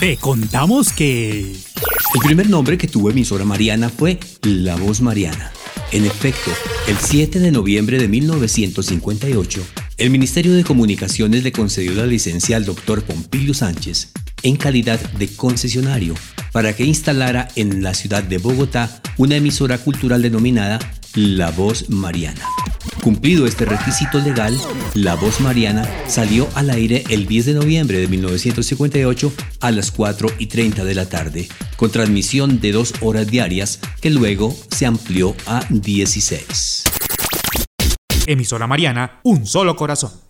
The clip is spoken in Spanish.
te contamos que... El primer nombre que tuvo emisora Mariana fue La Voz Mariana. En efecto, el 7 de noviembre de 1958, el Ministerio de Comunicaciones le concedió la licencia al doctor Pompilio Sánchez en calidad de concesionario para que instalara en la ciudad de Bogotá una emisora cultural denominada La Voz Mariana. Cumplido este requisito legal, La Voz Mariana salió al aire el 10 de noviembre de 1958 a las 4 y 30 de la tarde, con transmisión de dos horas diarias que luego se amplió a 16. Emisora Mariana, un solo corazón.